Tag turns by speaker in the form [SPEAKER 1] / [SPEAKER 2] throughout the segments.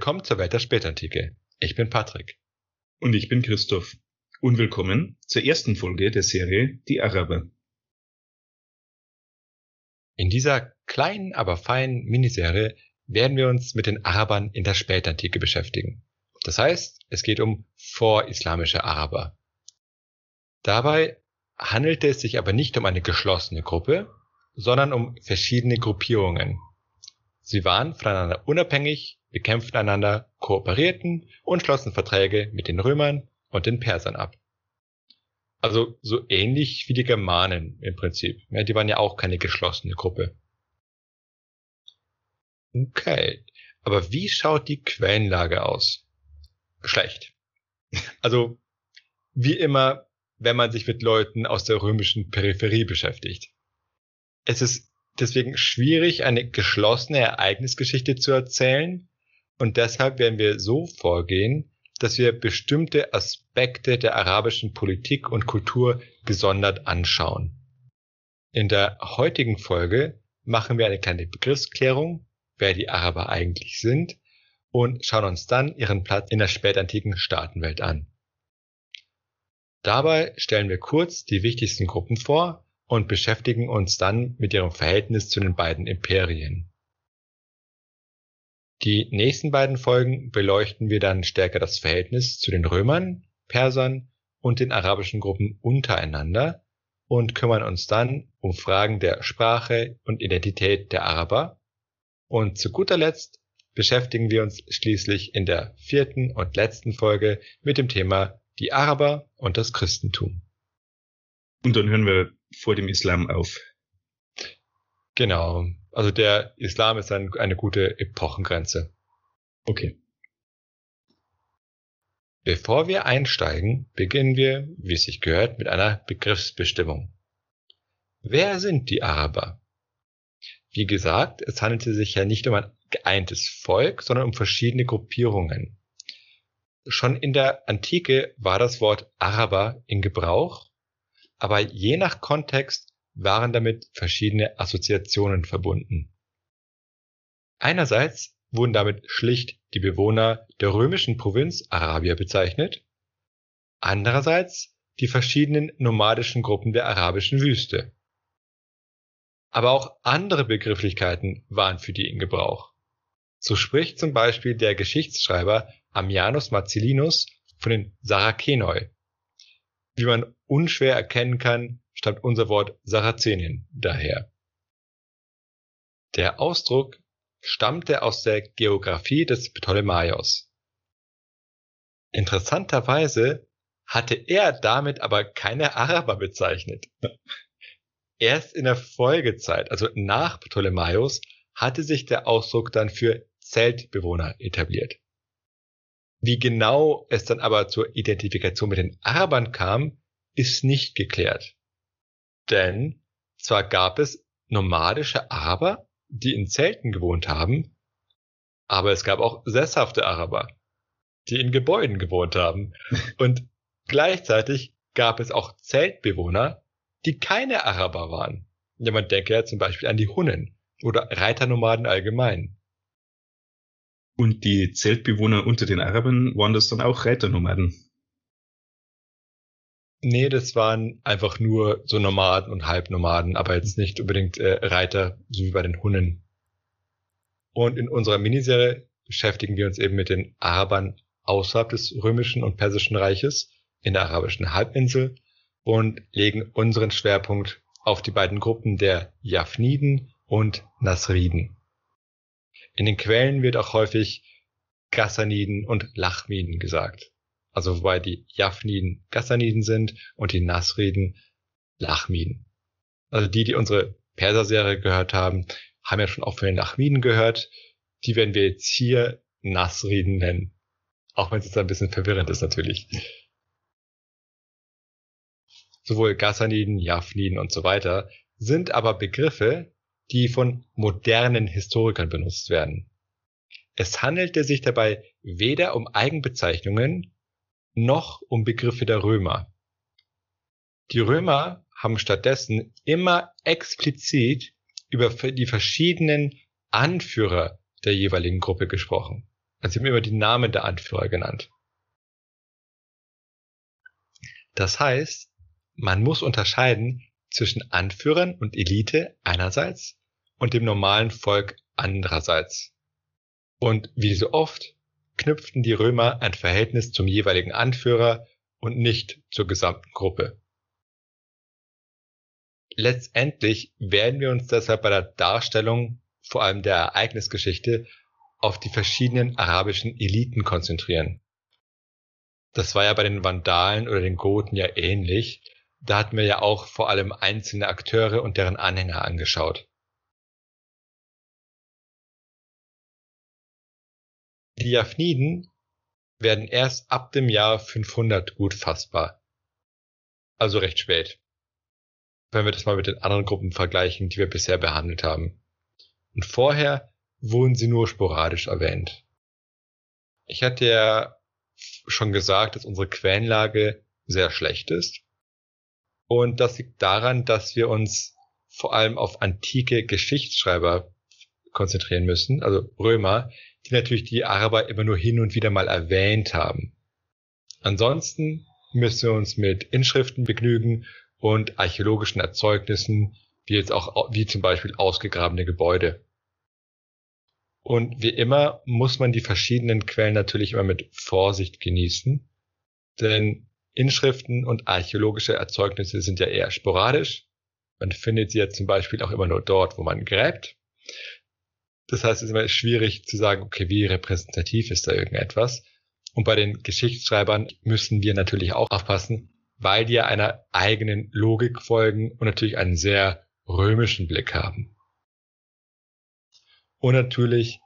[SPEAKER 1] Willkommen zur Welt der Spätantike. Ich bin Patrick.
[SPEAKER 2] Und ich bin Christoph. Und willkommen zur ersten Folge der Serie Die Araber.
[SPEAKER 1] In dieser kleinen, aber feinen Miniserie werden wir uns mit den Arabern in der Spätantike beschäftigen. Das heißt, es geht um vorislamische Araber. Dabei handelte es sich aber nicht um eine geschlossene Gruppe, sondern um verschiedene Gruppierungen. Sie waren voneinander unabhängig bekämpften einander, kooperierten und schlossen Verträge mit den Römern und den Persern ab. Also so ähnlich wie die Germanen im Prinzip. Ja, die waren ja auch keine geschlossene Gruppe. Okay, aber wie schaut die Quellenlage aus? Schlecht. Also wie immer, wenn man sich mit Leuten aus der römischen Peripherie beschäftigt. Es ist deswegen schwierig, eine geschlossene Ereignisgeschichte zu erzählen, und deshalb werden wir so vorgehen, dass wir bestimmte Aspekte der arabischen Politik und Kultur gesondert anschauen. In der heutigen Folge machen wir eine kleine Begriffsklärung, wer die Araber eigentlich sind, und schauen uns dann ihren Platz in der spätantiken Staatenwelt an. Dabei stellen wir kurz die wichtigsten Gruppen vor und beschäftigen uns dann mit ihrem Verhältnis zu den beiden Imperien. Die nächsten beiden Folgen beleuchten wir dann stärker das Verhältnis zu den Römern, Persern und den arabischen Gruppen untereinander und kümmern uns dann um Fragen der Sprache und Identität der Araber. Und zu guter Letzt beschäftigen wir uns schließlich in der vierten und letzten Folge mit dem Thema die Araber und das Christentum.
[SPEAKER 2] Und dann hören wir vor dem Islam auf.
[SPEAKER 1] Genau. Also der Islam ist ein, eine gute Epochengrenze.
[SPEAKER 2] Okay.
[SPEAKER 1] Bevor wir einsteigen, beginnen wir, wie es sich gehört, mit einer Begriffsbestimmung. Wer sind die Araber? Wie gesagt, es handelte sich ja nicht um ein geeintes Volk, sondern um verschiedene Gruppierungen. Schon in der Antike war das Wort Araber in Gebrauch, aber je nach Kontext waren damit verschiedene Assoziationen verbunden. Einerseits wurden damit schlicht die Bewohner der römischen Provinz Arabia bezeichnet, andererseits die verschiedenen nomadischen Gruppen der arabischen Wüste. Aber auch andere Begrifflichkeiten waren für die in Gebrauch. So spricht zum Beispiel der Geschichtsschreiber Ammianus Marcellinus von den Sarakenoi. Wie man unschwer erkennen kann, stammt unser Wort Sarazenien daher. Der Ausdruck stammte aus der Geographie des Ptolemaios. Interessanterweise hatte er damit aber keine Araber bezeichnet. Erst in der Folgezeit, also nach Ptolemaios, hatte sich der Ausdruck dann für Zeltbewohner etabliert. Wie genau es dann aber zur Identifikation mit den Arabern kam, ist nicht geklärt. Denn zwar gab es nomadische Araber, die in Zelten gewohnt haben, aber es gab auch sesshafte Araber, die in Gebäuden gewohnt haben. Und gleichzeitig gab es auch Zeltbewohner, die keine Araber waren. Ja, man denke ja zum Beispiel an die Hunnen oder Reiternomaden allgemein.
[SPEAKER 2] Und die Zeltbewohner unter den Arabern waren das dann auch Reiternomaden?
[SPEAKER 1] Nee, das waren einfach nur so Nomaden und Halbnomaden, aber jetzt nicht unbedingt äh, Reiter, so wie bei den Hunnen. Und in unserer Miniserie beschäftigen wir uns eben mit den Arabern außerhalb des römischen und persischen Reiches in der arabischen Halbinsel und legen unseren Schwerpunkt auf die beiden Gruppen der Jafniden und Nasriden. In den Quellen wird auch häufig Gassaniden und Lachmiden gesagt also wobei die Jafniden Gassaniden sind und die Nasriden Lachmiden. Also die, die unsere Perser-Serie gehört haben, haben ja schon auch von den Lachmiden gehört. Die werden wir jetzt hier Nasriden nennen. Auch wenn es jetzt ein bisschen verwirrend ist natürlich. Sowohl Gassaniden, Jafniden und so weiter sind aber Begriffe, die von modernen Historikern benutzt werden. Es handelte sich dabei weder um Eigenbezeichnungen noch um Begriffe der Römer. Die Römer haben stattdessen immer explizit über die verschiedenen Anführer der jeweiligen Gruppe gesprochen. Also sie haben immer die Namen der Anführer genannt. Das heißt, man muss unterscheiden zwischen Anführern und Elite einerseits und dem normalen Volk andererseits. Und wie so oft knüpften die Römer ein Verhältnis zum jeweiligen Anführer und nicht zur gesamten Gruppe. Letztendlich werden wir uns deshalb bei der Darstellung vor allem der Ereignisgeschichte auf die verschiedenen arabischen Eliten konzentrieren. Das war ja bei den Vandalen oder den Goten ja ähnlich. Da hatten wir ja auch vor allem einzelne Akteure und deren Anhänger angeschaut. Die Japhniden werden erst ab dem Jahr 500 gut fassbar. Also recht spät. Wenn wir das mal mit den anderen Gruppen vergleichen, die wir bisher behandelt haben. Und vorher wurden sie nur sporadisch erwähnt. Ich hatte ja schon gesagt, dass unsere Quellenlage sehr schlecht ist. Und das liegt daran, dass wir uns vor allem auf antike Geschichtsschreiber konzentrieren müssen, also Römer, die natürlich die Araber immer nur hin und wieder mal erwähnt haben. Ansonsten müssen wir uns mit Inschriften begnügen und archäologischen Erzeugnissen, wie jetzt auch, wie zum Beispiel ausgegrabene Gebäude. Und wie immer muss man die verschiedenen Quellen natürlich immer mit Vorsicht genießen, denn Inschriften und archäologische Erzeugnisse sind ja eher sporadisch. Man findet sie ja zum Beispiel auch immer nur dort, wo man gräbt. Das heißt, es ist immer schwierig zu sagen, okay, wie repräsentativ ist da irgendetwas. Und bei den Geschichtsschreibern müssen wir natürlich auch aufpassen, weil die ja einer eigenen Logik folgen und natürlich einen sehr römischen Blick haben. Und natürlich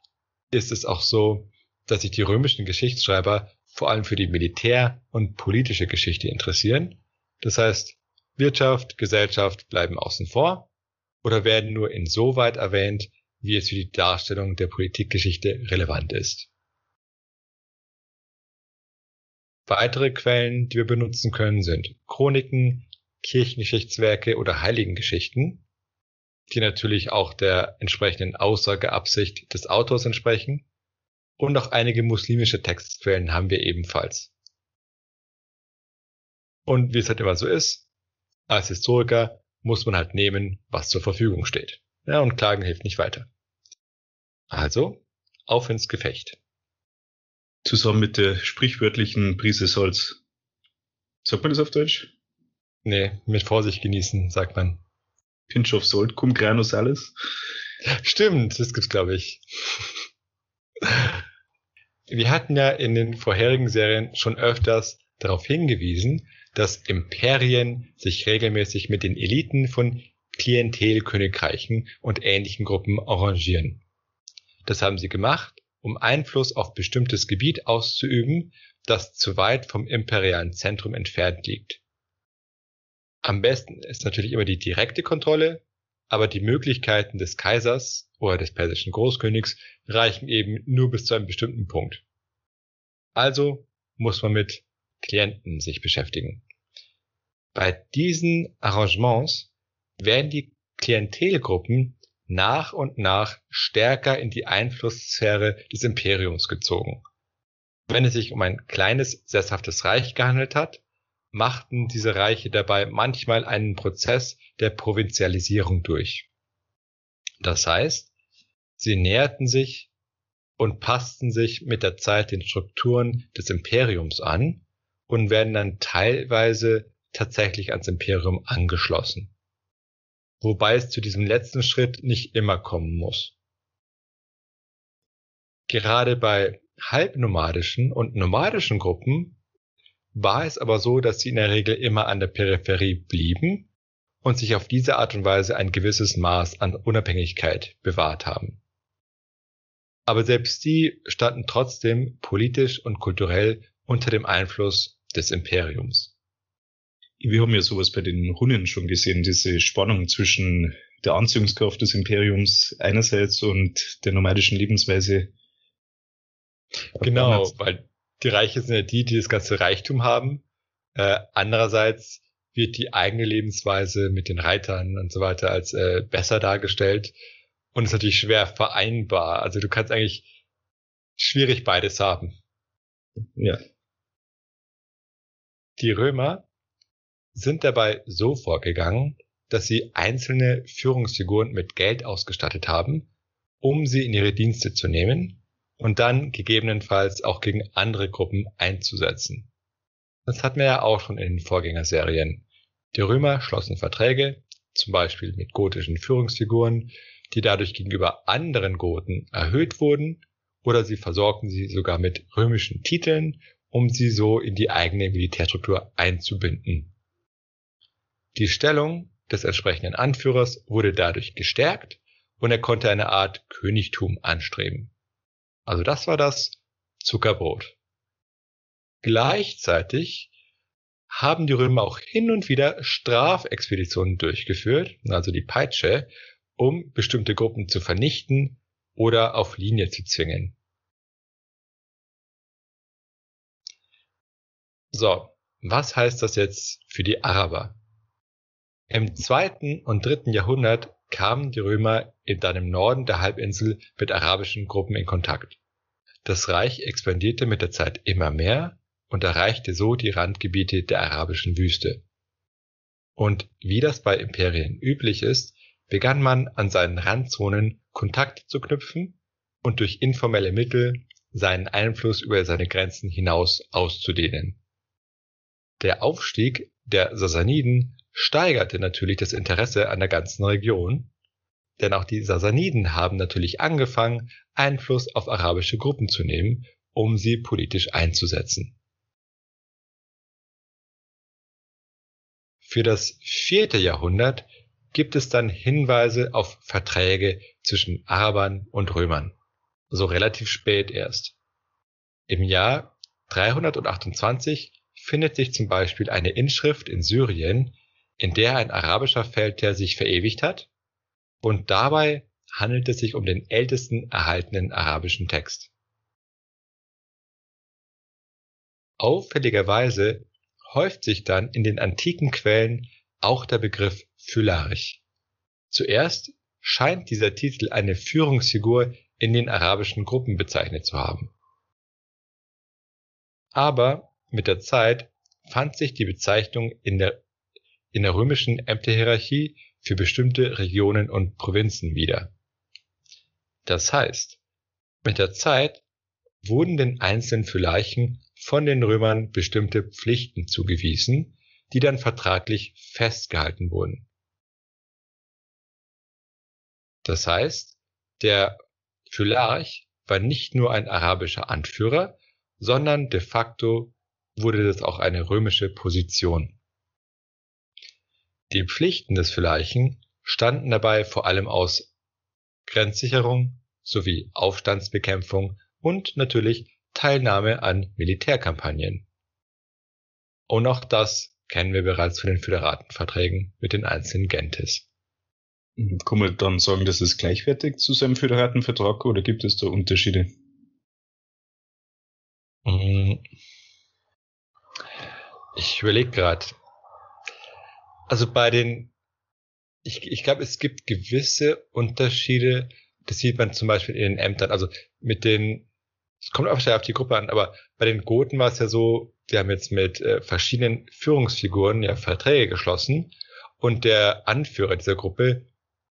[SPEAKER 1] ist es auch so, dass sich die römischen Geschichtsschreiber vor allem für die Militär- und politische Geschichte interessieren. Das heißt, Wirtschaft, Gesellschaft bleiben außen vor oder werden nur insoweit erwähnt, wie es für die Darstellung der Politikgeschichte relevant ist. Weitere Quellen, die wir benutzen können, sind Chroniken, Kirchengeschichtswerke oder Heiligengeschichten die natürlich auch der entsprechenden Aussageabsicht des Autors entsprechen. Und auch einige muslimische Textquellen haben wir ebenfalls. Und wie es halt immer so ist, als Historiker muss man halt nehmen, was zur Verfügung steht. Ja, und Klagen hilft nicht weiter. Also, auf ins Gefecht.
[SPEAKER 2] Zusammen mit der sprichwörtlichen Prise Salz. Sagt man das auf Deutsch?
[SPEAKER 1] Nee, mit Vorsicht genießen, sagt man.
[SPEAKER 2] Pinch of Salt, cum grano salis.
[SPEAKER 1] Stimmt, das gibt's, glaube ich. Wir hatten ja in den vorherigen Serien schon öfters darauf hingewiesen, dass Imperien sich regelmäßig mit den Eliten von Klientelkönigreichen und ähnlichen Gruppen arrangieren. Das haben sie gemacht, um Einfluss auf bestimmtes Gebiet auszuüben, das zu weit vom imperialen Zentrum entfernt liegt. Am besten ist natürlich immer die direkte Kontrolle, aber die Möglichkeiten des Kaisers oder des persischen Großkönigs reichen eben nur bis zu einem bestimmten Punkt. Also muss man mit Klienten sich beschäftigen. Bei diesen Arrangements werden die Klientelgruppen nach und nach stärker in die Einflusssphäre des Imperiums gezogen. Wenn es sich um ein kleines, sesshaftes Reich gehandelt hat, machten diese Reiche dabei manchmal einen Prozess der Provinzialisierung durch. Das heißt, sie näherten sich und passten sich mit der Zeit den Strukturen des Imperiums an und werden dann teilweise tatsächlich ans Imperium angeschlossen. Wobei es zu diesem letzten Schritt nicht immer kommen muss. Gerade bei halbnomadischen und nomadischen Gruppen war es aber so, dass sie in der Regel immer an der Peripherie blieben und sich auf diese Art und Weise ein gewisses Maß an Unabhängigkeit bewahrt haben. Aber selbst sie standen trotzdem politisch und kulturell unter dem Einfluss des Imperiums.
[SPEAKER 2] Wir haben ja sowas bei den Hunnen schon gesehen, diese Spannung zwischen der Anziehungskraft des Imperiums einerseits und der nomadischen Lebensweise.
[SPEAKER 1] Genau, weil die Reiche sind ja die, die das ganze Reichtum haben. Äh, andererseits wird die eigene Lebensweise mit den Reitern und so weiter als äh, besser dargestellt und ist natürlich schwer vereinbar. Also du kannst eigentlich schwierig beides haben.
[SPEAKER 2] Ja.
[SPEAKER 1] Die Römer sind dabei so vorgegangen, dass sie einzelne Führungsfiguren mit Geld ausgestattet haben, um sie in ihre Dienste zu nehmen und dann gegebenenfalls auch gegen andere Gruppen einzusetzen. Das hatten wir ja auch schon in den Vorgängerserien. Die Römer schlossen Verträge, zum Beispiel mit gotischen Führungsfiguren, die dadurch gegenüber anderen Goten erhöht wurden, oder sie versorgten sie sogar mit römischen Titeln, um sie so in die eigene Militärstruktur einzubinden. Die Stellung des entsprechenden Anführers wurde dadurch gestärkt und er konnte eine Art Königtum anstreben. Also das war das Zuckerbrot. Gleichzeitig haben die Römer auch hin und wieder Strafexpeditionen durchgeführt, also die Peitsche, um bestimmte Gruppen zu vernichten oder auf Linie zu zwingen. So, was heißt das jetzt für die Araber? Im zweiten und dritten Jahrhundert kamen die Römer in dann im Norden der Halbinsel mit arabischen Gruppen in Kontakt. Das Reich expandierte mit der Zeit immer mehr und erreichte so die Randgebiete der arabischen Wüste. Und wie das bei Imperien üblich ist, begann man an seinen Randzonen Kontakte zu knüpfen und durch informelle Mittel seinen Einfluss über seine Grenzen hinaus auszudehnen. Der Aufstieg der Sassaniden steigerte natürlich das Interesse an der ganzen Region, denn auch die Sassaniden haben natürlich angefangen, Einfluss auf arabische Gruppen zu nehmen, um sie politisch einzusetzen. Für das vierte Jahrhundert gibt es dann Hinweise auf Verträge zwischen Arabern und Römern, so relativ spät erst. Im Jahr 328 findet sich zum Beispiel eine Inschrift in Syrien, in der ein arabischer Feldherr sich verewigt hat und dabei handelt es sich um den ältesten erhaltenen arabischen Text. Auffälligerweise häuft sich dann in den antiken Quellen auch der Begriff Phylarch. Zuerst scheint dieser Titel eine Führungsfigur in den arabischen Gruppen bezeichnet zu haben. Aber mit der Zeit fand sich die Bezeichnung in der in der römischen Ämterhierarchie für bestimmte Regionen und Provinzen wieder. Das heißt, mit der Zeit wurden den einzelnen Phylarchen von den Römern bestimmte Pflichten zugewiesen, die dann vertraglich festgehalten wurden. Das heißt, der Phylarch war nicht nur ein arabischer Anführer, sondern de facto wurde das auch eine römische Position. Die Pflichten des Phyllarchen standen dabei vor allem aus Grenzsicherung sowie Aufstandsbekämpfung und natürlich Teilnahme an Militärkampagnen. Und auch das kennen wir bereits von den Föderatenverträgen mit den einzelnen Gentes.
[SPEAKER 2] Kann man dann sagen, das ist gleichwertig zu seinem Föderatenvertrag oder gibt es da Unterschiede?
[SPEAKER 1] Hm. Ich überlege gerade. Also bei den, ich, ich glaube, es gibt gewisse Unterschiede. Das sieht man zum Beispiel in den Ämtern. Also mit den, es kommt auch sehr auf die Gruppe an, aber bei den Goten war es ja so, die haben jetzt mit äh, verschiedenen Führungsfiguren ja Verträge geschlossen und der Anführer dieser Gruppe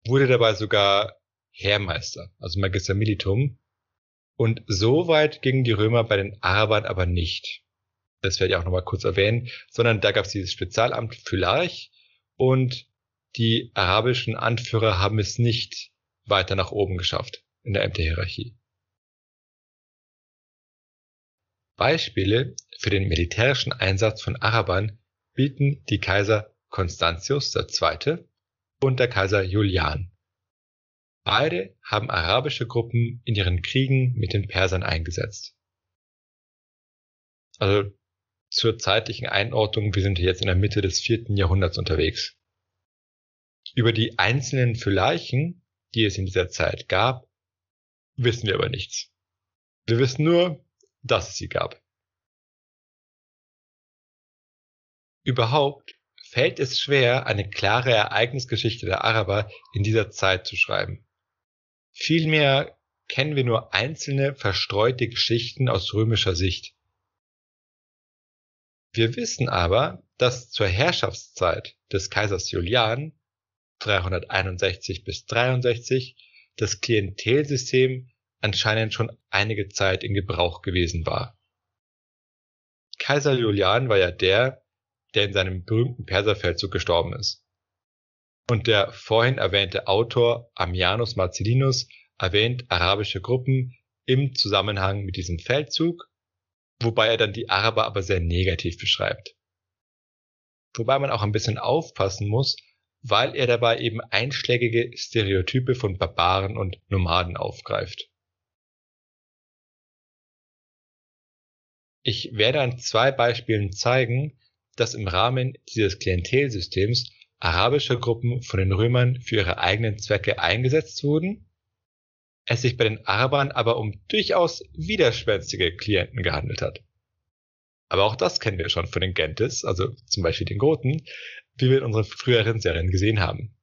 [SPEAKER 1] wurde dabei sogar Heermeister, also Magister Militum. Und so weit gingen die Römer bei den Arabern aber nicht. Das werde ich auch nochmal kurz erwähnen, sondern da gab es dieses Spezialamt Phylarch, und die arabischen Anführer haben es nicht weiter nach oben geschafft in der Ämterhierarchie. Beispiele für den militärischen Einsatz von Arabern bieten die Kaiser Constantius II. und der Kaiser Julian. Beide haben arabische Gruppen in ihren Kriegen mit den Persern eingesetzt. Also zur zeitlichen Einordnung, wir sind jetzt in der Mitte des vierten Jahrhunderts unterwegs. Über die einzelnen Phylarchen, die es in dieser Zeit gab, wissen wir aber nichts. Wir wissen nur, dass es sie gab. Überhaupt fällt es schwer, eine klare Ereignisgeschichte der Araber in dieser Zeit zu schreiben. Vielmehr kennen wir nur einzelne verstreute Geschichten aus römischer Sicht. Wir wissen aber, dass zur Herrschaftszeit des Kaisers Julian 361 bis 63 das Klientelsystem anscheinend schon einige Zeit in Gebrauch gewesen war. Kaiser Julian war ja der, der in seinem berühmten Perserfeldzug gestorben ist. Und der vorhin erwähnte Autor Ammianus Marcellinus erwähnt arabische Gruppen im Zusammenhang mit diesem Feldzug, wobei er dann die Araber aber sehr negativ beschreibt. Wobei man auch ein bisschen aufpassen muss, weil er dabei eben einschlägige Stereotype von Barbaren und Nomaden aufgreift. Ich werde an zwei Beispielen zeigen, dass im Rahmen dieses Klientelsystems arabische Gruppen von den Römern für ihre eigenen Zwecke eingesetzt wurden, es sich bei den Arabern aber um durchaus widerspenstige Klienten gehandelt hat. Aber auch das kennen wir schon von den Gentes, also zum Beispiel den Goten, wie wir in unseren früheren Serien gesehen haben.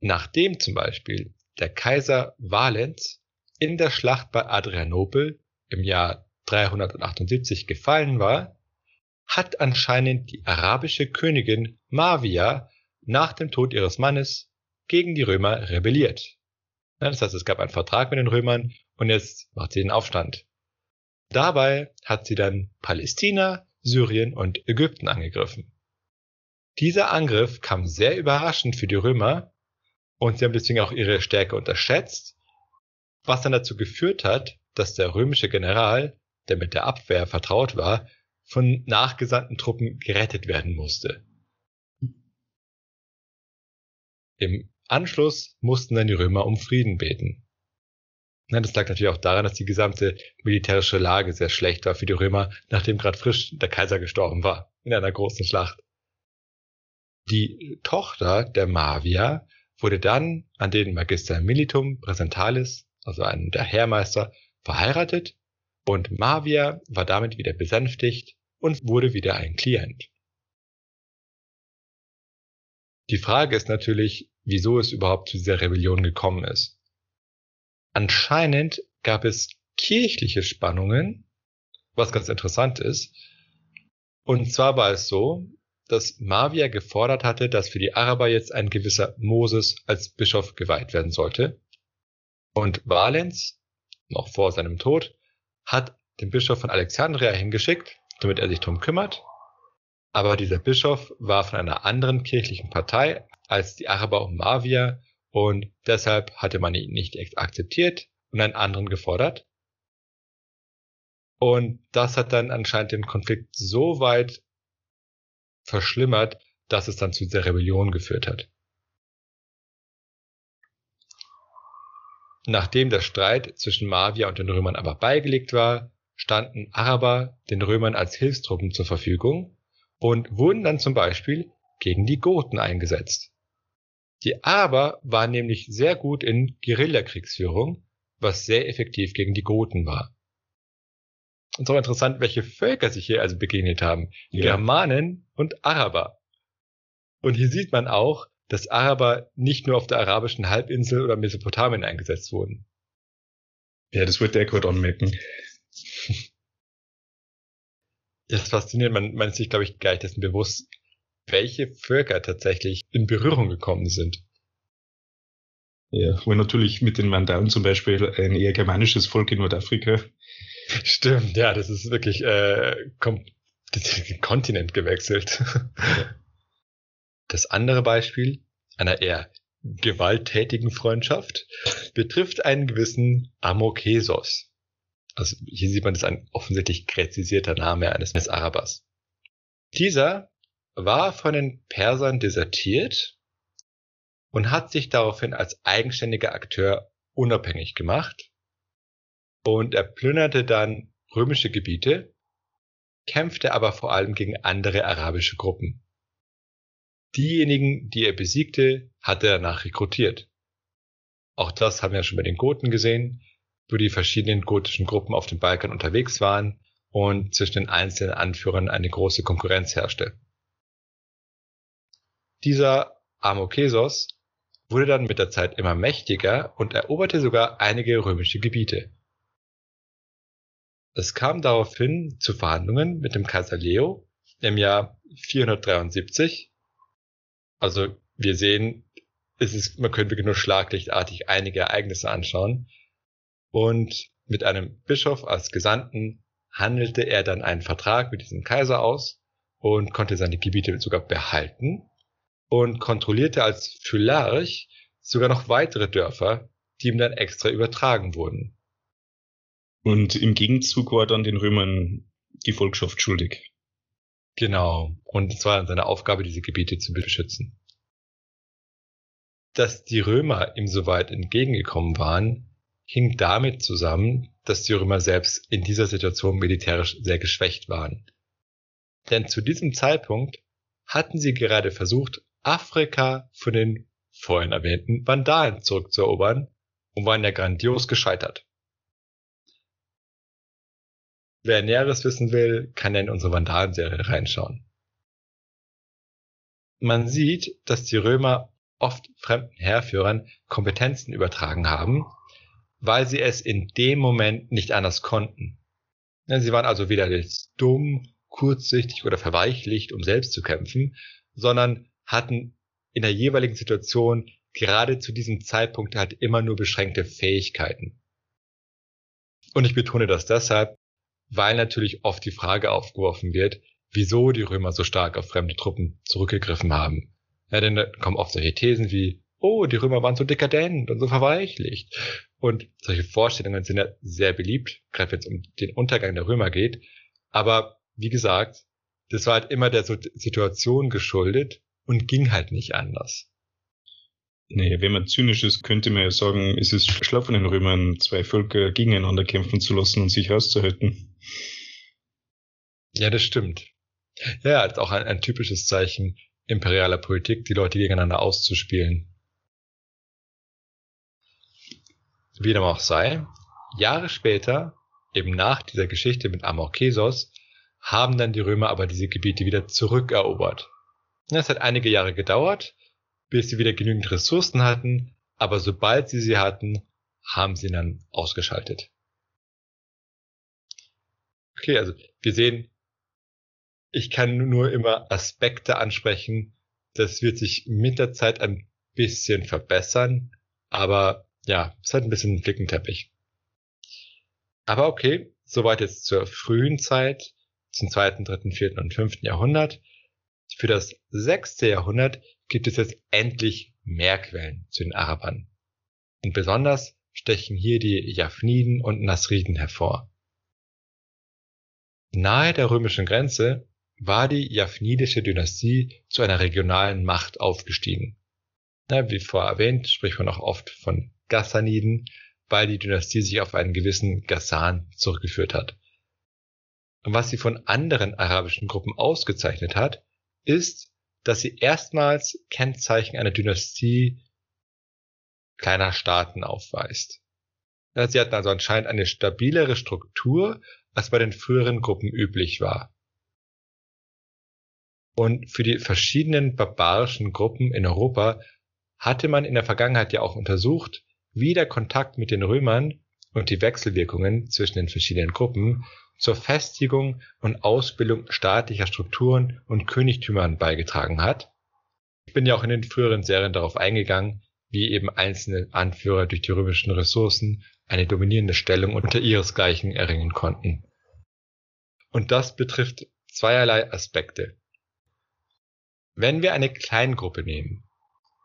[SPEAKER 1] Nachdem zum Beispiel der Kaiser Valens in der Schlacht bei Adrianopel im Jahr 378 gefallen war, hat anscheinend die arabische Königin Mavia nach dem Tod ihres Mannes gegen die Römer rebelliert. Das heißt, es gab einen Vertrag mit den Römern und jetzt macht sie den Aufstand. Dabei hat sie dann Palästina, Syrien und Ägypten angegriffen. Dieser Angriff kam sehr überraschend für die Römer und sie haben deswegen auch ihre Stärke unterschätzt, was dann dazu geführt hat, dass der römische General, der mit der Abwehr vertraut war, von nachgesandten Truppen gerettet werden musste. Im Anschluss mussten dann die Römer um Frieden beten. Das lag natürlich auch daran, dass die gesamte militärische Lage sehr schlecht war für die Römer, nachdem gerade frisch der Kaiser gestorben war in einer großen Schlacht. Die Tochter der Mavia wurde dann an den Magister Militum Presentalis, also einen der Heermeister, verheiratet und Mavia war damit wieder besänftigt und wurde wieder ein Klient. Die Frage ist natürlich, wieso es überhaupt zu dieser Rebellion gekommen ist. Anscheinend gab es kirchliche Spannungen, was ganz interessant ist. Und zwar war es so, dass Mavia gefordert hatte, dass für die Araber jetzt ein gewisser Moses als Bischof geweiht werden sollte. Und Valens, noch vor seinem Tod, hat den Bischof von Alexandria hingeschickt, damit er sich darum kümmert. Aber dieser Bischof war von einer anderen kirchlichen Partei als die Araber um Mavia und deshalb hatte man ihn nicht akzeptiert und einen anderen gefordert. Und das hat dann anscheinend den Konflikt so weit verschlimmert, dass es dann zu dieser Rebellion geführt hat. Nachdem der Streit zwischen Mavia und den Römern aber beigelegt war, standen Araber den Römern als Hilfstruppen zur Verfügung und wurden dann zum Beispiel gegen die Goten eingesetzt. Die Araber waren nämlich sehr gut in Guerillakriegsführung, was sehr effektiv gegen die Goten war. Und so interessant, welche Völker sich hier also begegnet haben. Ja. Germanen und Araber. Und hier sieht man auch, dass Araber nicht nur auf der arabischen Halbinsel oder Mesopotamien eingesetzt wurden.
[SPEAKER 2] Ja, das wird der Code anmerken.
[SPEAKER 1] Das ist faszinierend. Man, man ist sich, glaube ich, gar nicht dessen bewusst, welche Völker tatsächlich in Berührung gekommen sind.
[SPEAKER 2] Ja, wo natürlich mit den Mandalen zum Beispiel ein eher germanisches Volk in Nordafrika.
[SPEAKER 1] Stimmt, ja, das ist wirklich äh, kom den Kontinent gewechselt. Das andere Beispiel einer eher gewalttätigen Freundschaft betrifft einen gewissen Amokesos. Also hier sieht man, das ist ein offensichtlich gräzisierter Name eines Arabers. Dieser war von den Persern desertiert und hat sich daraufhin als eigenständiger Akteur unabhängig gemacht. Und er plünderte dann römische Gebiete, kämpfte aber vor allem gegen andere arabische Gruppen. Diejenigen, die er besiegte, hat er danach rekrutiert. Auch das haben wir schon bei den Goten gesehen, wo die verschiedenen gotischen Gruppen auf dem Balkan unterwegs waren und zwischen den einzelnen Anführern eine große Konkurrenz herrschte. Dieser Amokesos wurde dann mit der Zeit immer mächtiger und eroberte sogar einige römische Gebiete. Es kam daraufhin zu Verhandlungen mit dem Kaiser Leo im Jahr 473. Also wir sehen, es ist, man könnte nur schlaglichtartig einige Ereignisse anschauen. Und mit einem Bischof als Gesandten handelte er dann einen Vertrag mit diesem Kaiser aus und konnte seine Gebiete sogar behalten und kontrollierte als Phylarch sogar noch weitere Dörfer, die ihm dann extra übertragen wurden.
[SPEAKER 2] Und im Gegenzug war dann den Römern die Volkschaft schuldig.
[SPEAKER 1] Genau. Und es war dann seine Aufgabe, diese Gebiete zu beschützen. Dass die Römer ihm so weit entgegengekommen waren, hing damit zusammen, dass die Römer selbst in dieser Situation militärisch sehr geschwächt waren. Denn zu diesem Zeitpunkt hatten sie gerade versucht, Afrika von den vorhin erwähnten Vandalen zurückzuerobern und waren ja grandios gescheitert. Wer Näheres wissen will, kann ja in unsere Vandalen-Serie reinschauen. Man sieht, dass die Römer oft fremden Heerführern Kompetenzen übertragen haben, weil sie es in dem Moment nicht anders konnten. Sie waren also weder dumm, kurzsichtig oder verweichlicht, um selbst zu kämpfen, sondern hatten in der jeweiligen Situation gerade zu diesem Zeitpunkt halt immer nur beschränkte Fähigkeiten. Und ich betone das deshalb, weil natürlich oft die Frage aufgeworfen wird, wieso die Römer so stark auf fremde Truppen zurückgegriffen haben. Ja, denn da kommen oft solche Thesen wie, oh, die Römer waren so dekadent und so verweichlicht. Und solche Vorstellungen sind ja sehr beliebt, gerade wenn es um den Untergang der Römer geht. Aber wie gesagt, das war halt immer der Situation geschuldet und ging halt nicht anders.
[SPEAKER 2] Nee, wenn man zynisch ist, könnte man ja sagen, es ist schlau von den Römern, zwei Völker gegeneinander kämpfen zu lassen und sich auszuhalten.
[SPEAKER 1] Ja, das stimmt. Ja, ist auch ein, ein typisches Zeichen imperialer Politik, die Leute gegeneinander auszuspielen. Wie dem auch sei, Jahre später, eben nach dieser Geschichte mit Amorkesos, haben dann die Römer aber diese Gebiete wieder zurückerobert. Es hat einige Jahre gedauert, bis sie wieder genügend Ressourcen hatten, aber sobald sie sie hatten, haben sie dann ausgeschaltet. Okay, also wir sehen, ich kann nur immer Aspekte ansprechen. Das wird sich mit der Zeit ein bisschen verbessern, aber ja, es hat ein bisschen einen Flickenteppich. Aber okay, soweit jetzt zur frühen Zeit, zum zweiten, dritten, vierten und fünften Jahrhundert. Für das sechste Jahrhundert gibt es jetzt endlich mehr Quellen zu den Arabern. Und besonders stechen hier die Japhniden und Nasriden hervor. Nahe der römischen Grenze war die japhnidische Dynastie zu einer regionalen Macht aufgestiegen. Wie vorher erwähnt, spricht man auch oft von Ghassaniden, weil die Dynastie sich auf einen gewissen Ghassan zurückgeführt hat. Und was sie von anderen arabischen Gruppen ausgezeichnet hat, ist, dass sie erstmals Kennzeichen einer Dynastie kleiner Staaten aufweist. Sie hatten also anscheinend eine stabilere Struktur, als bei den früheren Gruppen üblich war. Und für die verschiedenen barbarischen Gruppen in Europa hatte man in der Vergangenheit ja auch untersucht, wie der Kontakt mit den Römern und die Wechselwirkungen zwischen den verschiedenen Gruppen zur Festigung und Ausbildung staatlicher Strukturen und Königtümern beigetragen hat. Ich bin ja auch in den früheren Serien darauf eingegangen, wie eben einzelne Anführer durch die römischen Ressourcen eine dominierende Stellung unter ihresgleichen erringen konnten. Und das betrifft zweierlei Aspekte. Wenn wir eine Kleingruppe nehmen,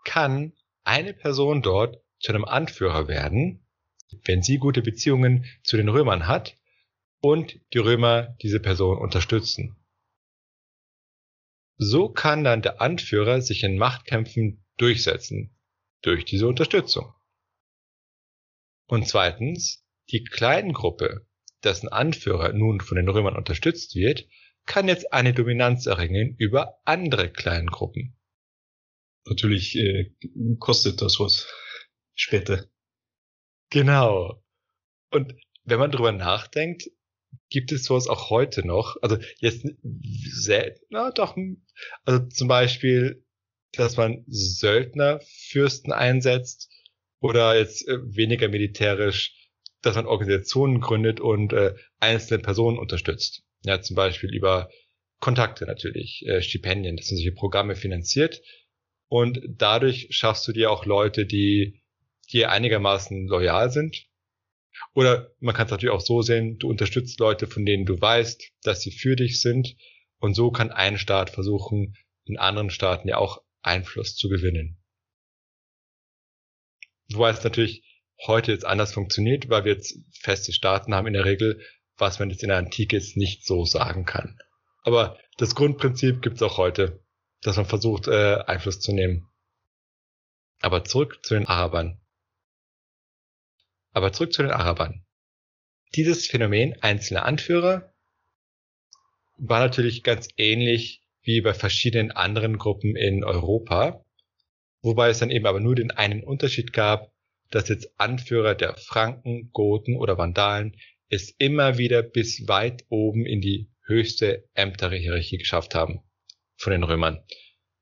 [SPEAKER 1] kann eine Person dort zu einem Anführer werden, wenn sie gute Beziehungen zu den Römern hat und die Römer diese Person unterstützen. So kann dann der Anführer sich in Machtkämpfen durchsetzen durch diese Unterstützung. Und zweitens, die Kleingruppe, dessen Anführer nun von den Römern unterstützt wird, kann jetzt eine Dominanz erringen über andere Kleingruppen.
[SPEAKER 2] Natürlich äh, kostet das was später.
[SPEAKER 1] Genau. Und wenn man drüber nachdenkt, gibt es sowas auch heute noch? Also jetzt selten, na doch, also zum Beispiel dass man Söldnerfürsten einsetzt oder jetzt äh, weniger militärisch, dass man Organisationen gründet und äh, einzelne Personen unterstützt. Ja, zum Beispiel über Kontakte natürlich, äh, Stipendien, dass man solche Programme finanziert und dadurch schaffst du dir auch Leute, die dir einigermaßen loyal sind. Oder man kann es natürlich auch so sehen, du unterstützt Leute, von denen du weißt, dass sie für dich sind. Und so kann ein Staat versuchen, in anderen Staaten ja auch Einfluss zu gewinnen. Wobei es natürlich heute jetzt anders funktioniert, weil wir jetzt feste Staaten haben in der Regel, was man jetzt in der Antike jetzt nicht so sagen kann. Aber das Grundprinzip gibt es auch heute, dass man versucht, äh, Einfluss zu nehmen. Aber zurück zu den Arabern. Aber zurück zu den Arabern. Dieses Phänomen einzelner Anführer war natürlich ganz ähnlich wie bei verschiedenen anderen Gruppen in Europa, wobei es dann eben aber nur den einen Unterschied gab, dass jetzt Anführer der Franken, Goten oder Vandalen es immer wieder bis weit oben in die höchste ämtere Hierarchie geschafft haben von den Römern.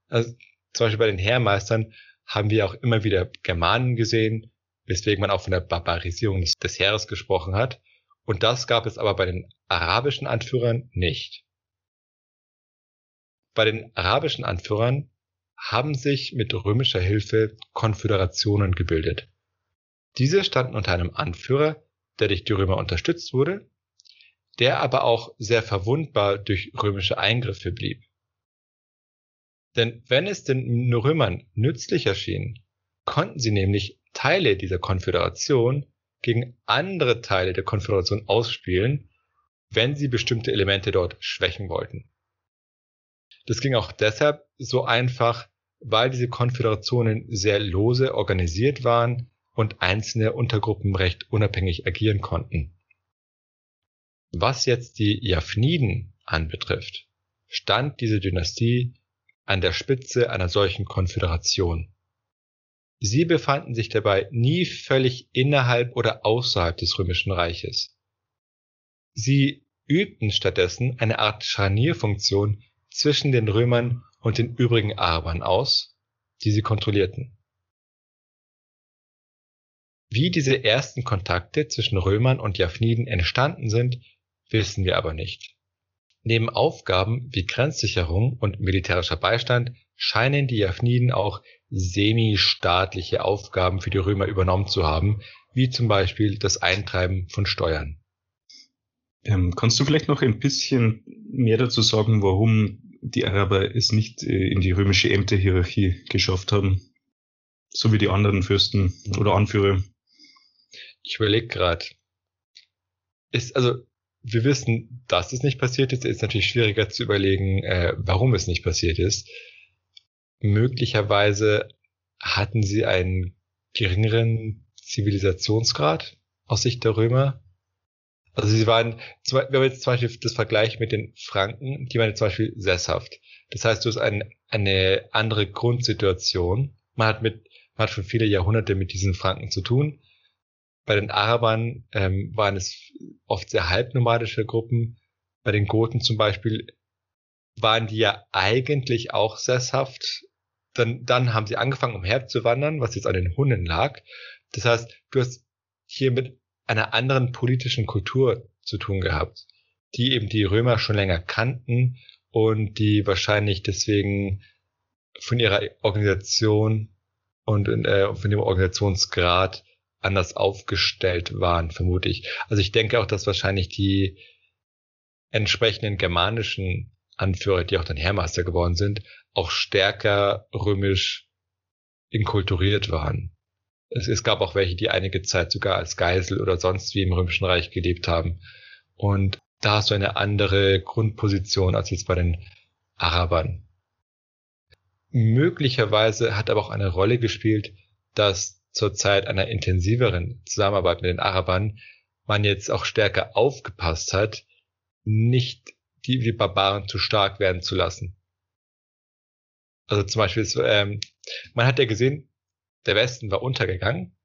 [SPEAKER 1] Also zum Beispiel bei den Heermeistern haben wir auch immer wieder Germanen gesehen, weswegen man auch von der Barbarisierung des, des Heeres gesprochen hat. Und das gab es aber bei den arabischen Anführern nicht. Bei den arabischen Anführern haben sich mit römischer Hilfe Konföderationen gebildet. Diese standen unter einem Anführer, der durch die Römer unterstützt wurde, der aber auch sehr verwundbar durch römische Eingriffe blieb. Denn wenn es den Römern nützlich erschien, konnten sie nämlich Teile dieser Konföderation gegen andere Teile der Konföderation ausspielen, wenn sie bestimmte Elemente dort schwächen wollten. Das ging auch deshalb so einfach, weil diese Konföderationen sehr lose organisiert waren und einzelne Untergruppen recht unabhängig agieren konnten. Was jetzt die Japhniden anbetrifft, stand diese Dynastie an der Spitze einer solchen Konföderation. Sie befanden sich dabei nie völlig innerhalb oder außerhalb des römischen Reiches. Sie übten stattdessen eine Art Scharnierfunktion zwischen den Römern und den übrigen Arabern aus, die sie kontrollierten. Wie diese ersten Kontakte zwischen Römern und Japhniden entstanden sind, wissen wir aber nicht. Neben Aufgaben wie Grenzsicherung und militärischer Beistand scheinen die Japhniden auch semi-staatliche Aufgaben für die Römer übernommen zu haben, wie zum Beispiel das Eintreiben von Steuern.
[SPEAKER 2] Ähm, kannst du vielleicht noch ein bisschen mehr dazu sagen, warum die Araber es nicht äh, in die römische Ämterhierarchie geschafft haben. So wie die anderen Fürsten oder Anführer.
[SPEAKER 1] Ich überlege gerade. Ist, also, wir wissen, dass es nicht passiert ist. Es ist natürlich schwieriger zu überlegen, äh, warum es nicht passiert ist. Möglicherweise hatten sie einen geringeren Zivilisationsgrad aus Sicht der Römer. Also sie waren, wenn man jetzt zum Beispiel das Vergleich mit den Franken, die waren jetzt zum Beispiel sesshaft. Das heißt, du hast ein, eine andere Grundsituation. Man hat mit, man hat schon viele Jahrhunderte mit diesen Franken zu tun. Bei den Arabern ähm, waren es oft sehr halbnomadische Gruppen. Bei den Goten zum Beispiel waren die ja eigentlich auch sesshaft. Dann, dann haben sie angefangen, umherzuwandern, was jetzt an den Hunden lag. Das heißt, du hast hier mit einer anderen politischen Kultur zu tun gehabt, die eben die Römer schon länger kannten und die wahrscheinlich deswegen von ihrer Organisation und äh, von dem Organisationsgrad anders aufgestellt waren, vermute ich. Also ich denke auch, dass wahrscheinlich die entsprechenden germanischen Anführer, die auch dann Heermaster geworden sind, auch stärker römisch inkulturiert waren es, es gab auch welche, die einige Zeit sogar als Geisel oder sonst wie im Römischen Reich gelebt haben. Und da hast du eine andere Grundposition als jetzt bei den Arabern. Möglicherweise hat aber auch eine Rolle gespielt, dass zur Zeit einer intensiveren Zusammenarbeit mit den Arabern man jetzt auch stärker aufgepasst hat, nicht die, die Barbaren zu stark werden zu lassen. Also zum Beispiel, ähm, man hat ja gesehen, der Westen war untergegangen.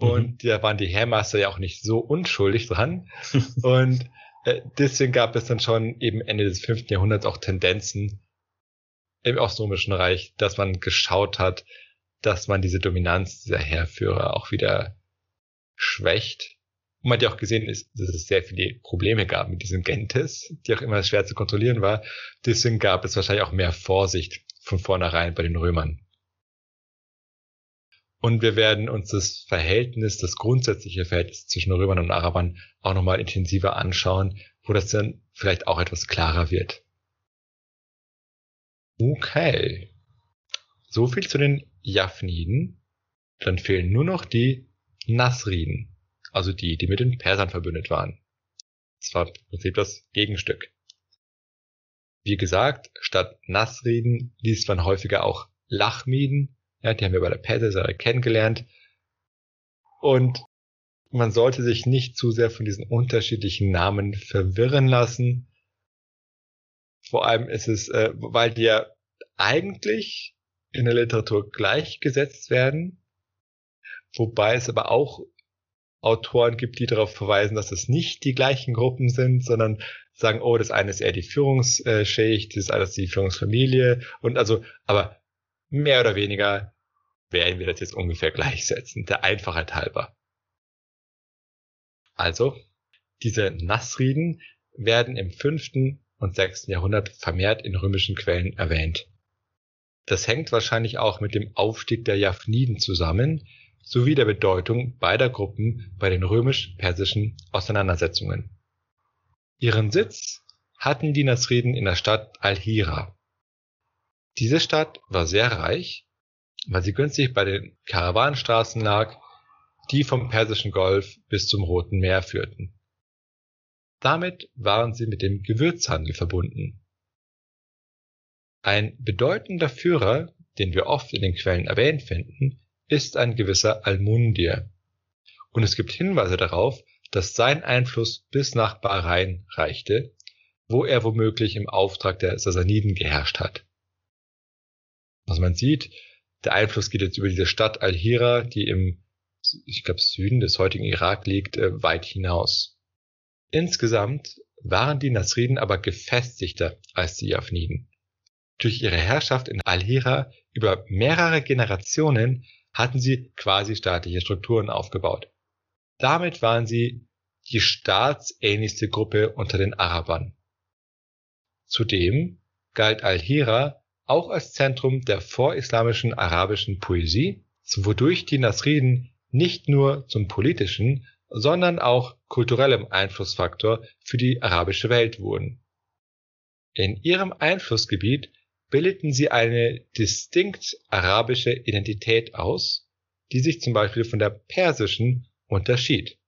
[SPEAKER 1] Mhm. Und da waren die Heermaster ja auch nicht so unschuldig dran. und äh, deswegen gab es dann schon eben Ende des fünften Jahrhunderts auch Tendenzen, im Oströmischen Reich, dass man geschaut hat, dass man diese Dominanz dieser Heerführer auch wieder schwächt. Und man hat ja auch gesehen, dass es sehr viele Probleme gab mit diesem Gentes, die auch immer schwer zu kontrollieren war. Deswegen gab es wahrscheinlich auch mehr Vorsicht von vornherein bei den Römern. Und wir werden uns das Verhältnis, das grundsätzliche Verhältnis zwischen Römern und Arabern auch nochmal intensiver anschauen, wo das dann vielleicht auch etwas klarer wird. Okay. So viel zu den Japhniden. Dann fehlen nur noch die Nasriden, also die, die mit den Persern verbündet waren. Das war im Prinzip das Gegenstück. Wie gesagt, statt Nasriden liest man häufiger auch Lachmiden. Ja, die haben wir bei der Perserserie kennengelernt. Und man sollte sich nicht zu sehr von diesen unterschiedlichen Namen verwirren lassen. Vor allem ist es, äh, weil die ja eigentlich in der Literatur gleichgesetzt werden, wobei es aber auch Autoren gibt, die darauf verweisen, dass es nicht die gleichen Gruppen sind, sondern sagen, oh, das eine ist eher die Führungsschicht, das andere ist die Führungsfamilie und also, aber mehr oder weniger werden wir das jetzt ungefähr gleichsetzen, der Einfachheit halber. Also, diese Nasriden werden im fünften und sechsten Jahrhundert vermehrt in römischen Quellen erwähnt. Das hängt wahrscheinlich auch mit dem Aufstieg der Japhniden zusammen, sowie der Bedeutung beider Gruppen bei den römisch-persischen Auseinandersetzungen. Ihren Sitz hatten die Nasriden in der Stadt Al-Hira. Diese Stadt war sehr reich, weil sie günstig bei den Karawanenstraßen lag, die vom Persischen Golf bis zum Roten Meer führten. Damit waren sie mit dem Gewürzhandel verbunden. Ein bedeutender Führer, den wir oft in den Quellen erwähnt finden, ist ein gewisser Almundir. Und es gibt Hinweise darauf, dass sein Einfluss bis nach Bahrain reichte, wo er womöglich im Auftrag der Sassaniden geherrscht hat. Was man sieht, der Einfluss geht jetzt über diese Stadt Al-Hira, die im, ich glaube, Süden des heutigen Irak liegt, äh, weit hinaus. Insgesamt waren die Nasriden aber gefestigter als die Javniden. Durch ihre Herrschaft in Al-Hira über mehrere Generationen hatten sie quasi staatliche Strukturen aufgebaut. Damit waren sie die staatsähnlichste Gruppe unter den Arabern. Zudem galt Al-Hira auch als Zentrum der vorislamischen arabischen Poesie, wodurch die Nasriden nicht nur zum politischen, sondern auch kulturellem Einflussfaktor für die arabische Welt wurden. In ihrem Einflussgebiet bildeten sie eine distinkt arabische Identität aus, die sich zum Beispiel von der persischen unterschied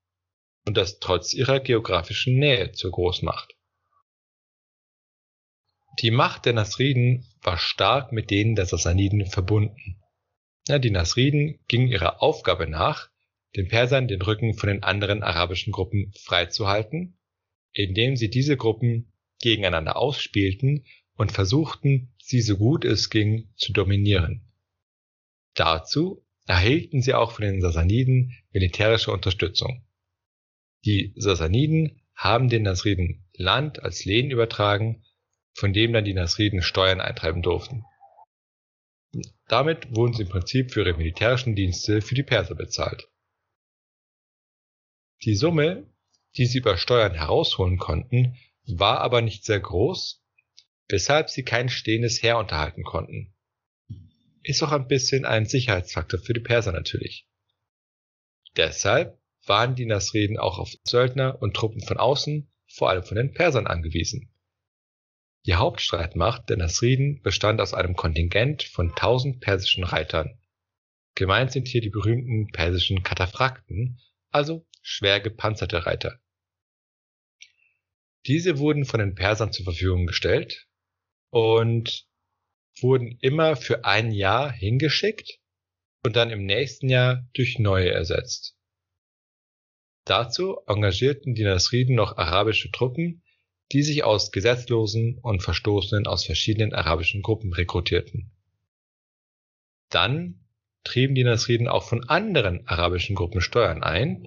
[SPEAKER 1] und das trotz ihrer geografischen Nähe zur Großmacht. Die Macht der Nasriden war stark mit denen der Sassaniden verbunden. Die Nasriden gingen ihrer Aufgabe nach, den Persern den Rücken von den anderen arabischen Gruppen freizuhalten, indem sie diese Gruppen gegeneinander ausspielten und versuchten, sie so gut es ging zu dominieren. Dazu erhielten sie auch von den Sassaniden militärische Unterstützung. Die Sassaniden haben den Nasriden Land als Lehen übertragen, von dem dann die Nasriden Steuern eintreiben durften. Damit wurden sie im Prinzip für ihre militärischen Dienste für die Perser bezahlt. Die Summe, die sie über Steuern herausholen konnten, war aber nicht sehr groß weshalb sie kein stehendes Heer unterhalten konnten. Ist auch ein bisschen ein Sicherheitsfaktor für die Perser natürlich. Deshalb waren die Nasriden auch auf Söldner und Truppen von außen, vor allem von den Persern angewiesen. Die Hauptstreitmacht der Nasriden bestand aus einem Kontingent von 1000 persischen Reitern. Gemeint sind hier die berühmten persischen Kataphrakten, also schwer gepanzerte Reiter. Diese wurden von den Persern zur Verfügung gestellt und wurden immer für ein Jahr hingeschickt und dann im nächsten Jahr durch neue ersetzt. Dazu engagierten die Nasriden noch arabische Truppen, die sich aus Gesetzlosen und Verstoßenen aus verschiedenen arabischen Gruppen rekrutierten. Dann trieben die Nasriden auch von anderen arabischen Gruppen Steuern ein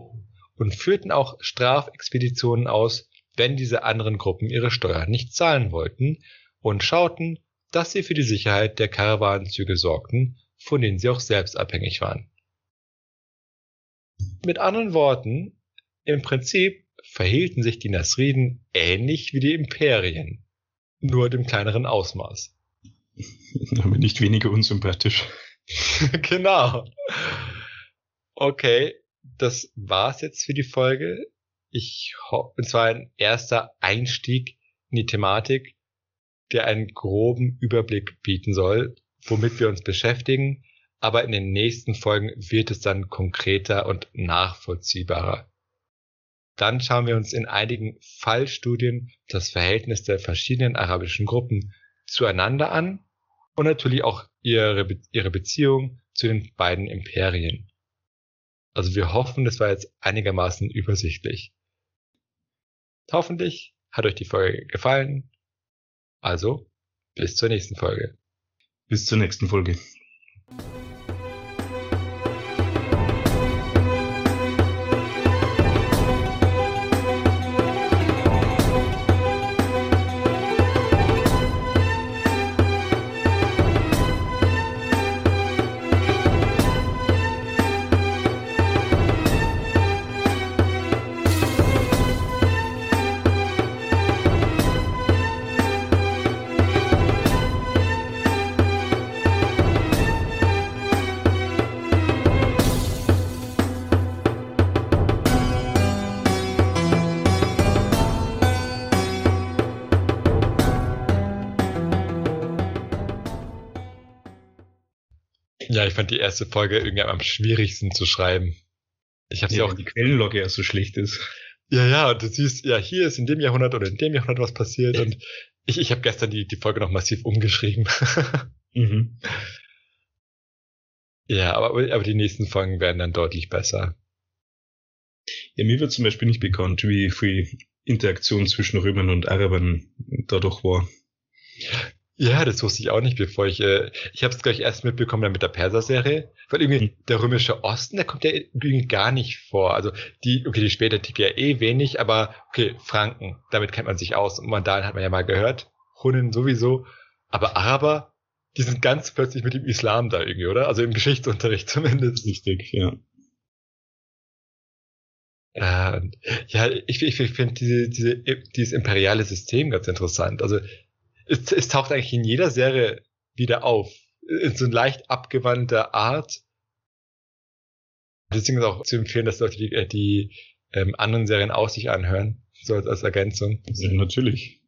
[SPEAKER 1] und führten auch Strafexpeditionen aus, wenn diese anderen Gruppen ihre Steuern nicht zahlen wollten und schauten, dass sie für die Sicherheit der Karawanenzüge sorgten, von denen sie auch selbst abhängig waren. Mit anderen Worten, im Prinzip verhielten sich die Nasriden ähnlich wie die Imperien, nur im kleineren Ausmaß.
[SPEAKER 2] Aber nicht weniger unsympathisch.
[SPEAKER 1] genau. Okay, das war's jetzt für die Folge. Ich hoffe, und zwar ein erster Einstieg in die Thematik, der einen groben Überblick bieten soll, womit wir uns beschäftigen. Aber in den nächsten Folgen wird es dann konkreter und nachvollziehbarer. Dann schauen wir uns in einigen Fallstudien das Verhältnis der verschiedenen arabischen Gruppen zueinander an und natürlich auch ihre, ihre Beziehung zu den beiden Imperien. Also wir hoffen, das war jetzt einigermaßen übersichtlich. Hoffentlich hat euch die Folge gefallen. Also, bis zur nächsten Folge.
[SPEAKER 2] Bis zur nächsten Folge.
[SPEAKER 1] Ja, ich fand die erste Folge irgendwie am schwierigsten zu schreiben.
[SPEAKER 2] Ich habe ja, sie auch. Die Quellenlogge ja so schlecht ist.
[SPEAKER 1] Ja, ja, du siehst, ja, hier ist in dem Jahrhundert oder in dem Jahrhundert was passiert und ich, ich habe gestern die, die Folge noch massiv umgeschrieben. mhm. Ja, aber, aber die nächsten Folgen werden dann deutlich besser.
[SPEAKER 2] Ja, mir wird zum Beispiel nicht bekannt, wie viel Interaktion zwischen Römern und Arabern dadurch war.
[SPEAKER 1] Ja, das wusste ich auch nicht, bevor ich, äh, ich habe es gleich erst mitbekommen mit der Perser-Serie, weil irgendwie hm. der römische Osten, der kommt ja irgendwie gar nicht vor. Also die, okay, die später Tick ja eh wenig, aber okay, Franken, damit kennt man sich aus. Und Mandalen hat man ja mal gehört, Hunnen sowieso, aber Araber, die sind ganz plötzlich mit dem Islam da irgendwie, oder? Also im Geschichtsunterricht zumindest.
[SPEAKER 2] Richtig, ja.
[SPEAKER 1] Äh, ja, ich, ich, ich finde diese, diese, dieses imperiale System ganz interessant. Also es, es taucht eigentlich in jeder Serie wieder auf. In so leicht abgewandter Art. Deswegen ist auch zu empfehlen, dass Leute die, äh, die ähm, anderen Serien auch sich anhören. So als, als Ergänzung.
[SPEAKER 2] Ja, natürlich.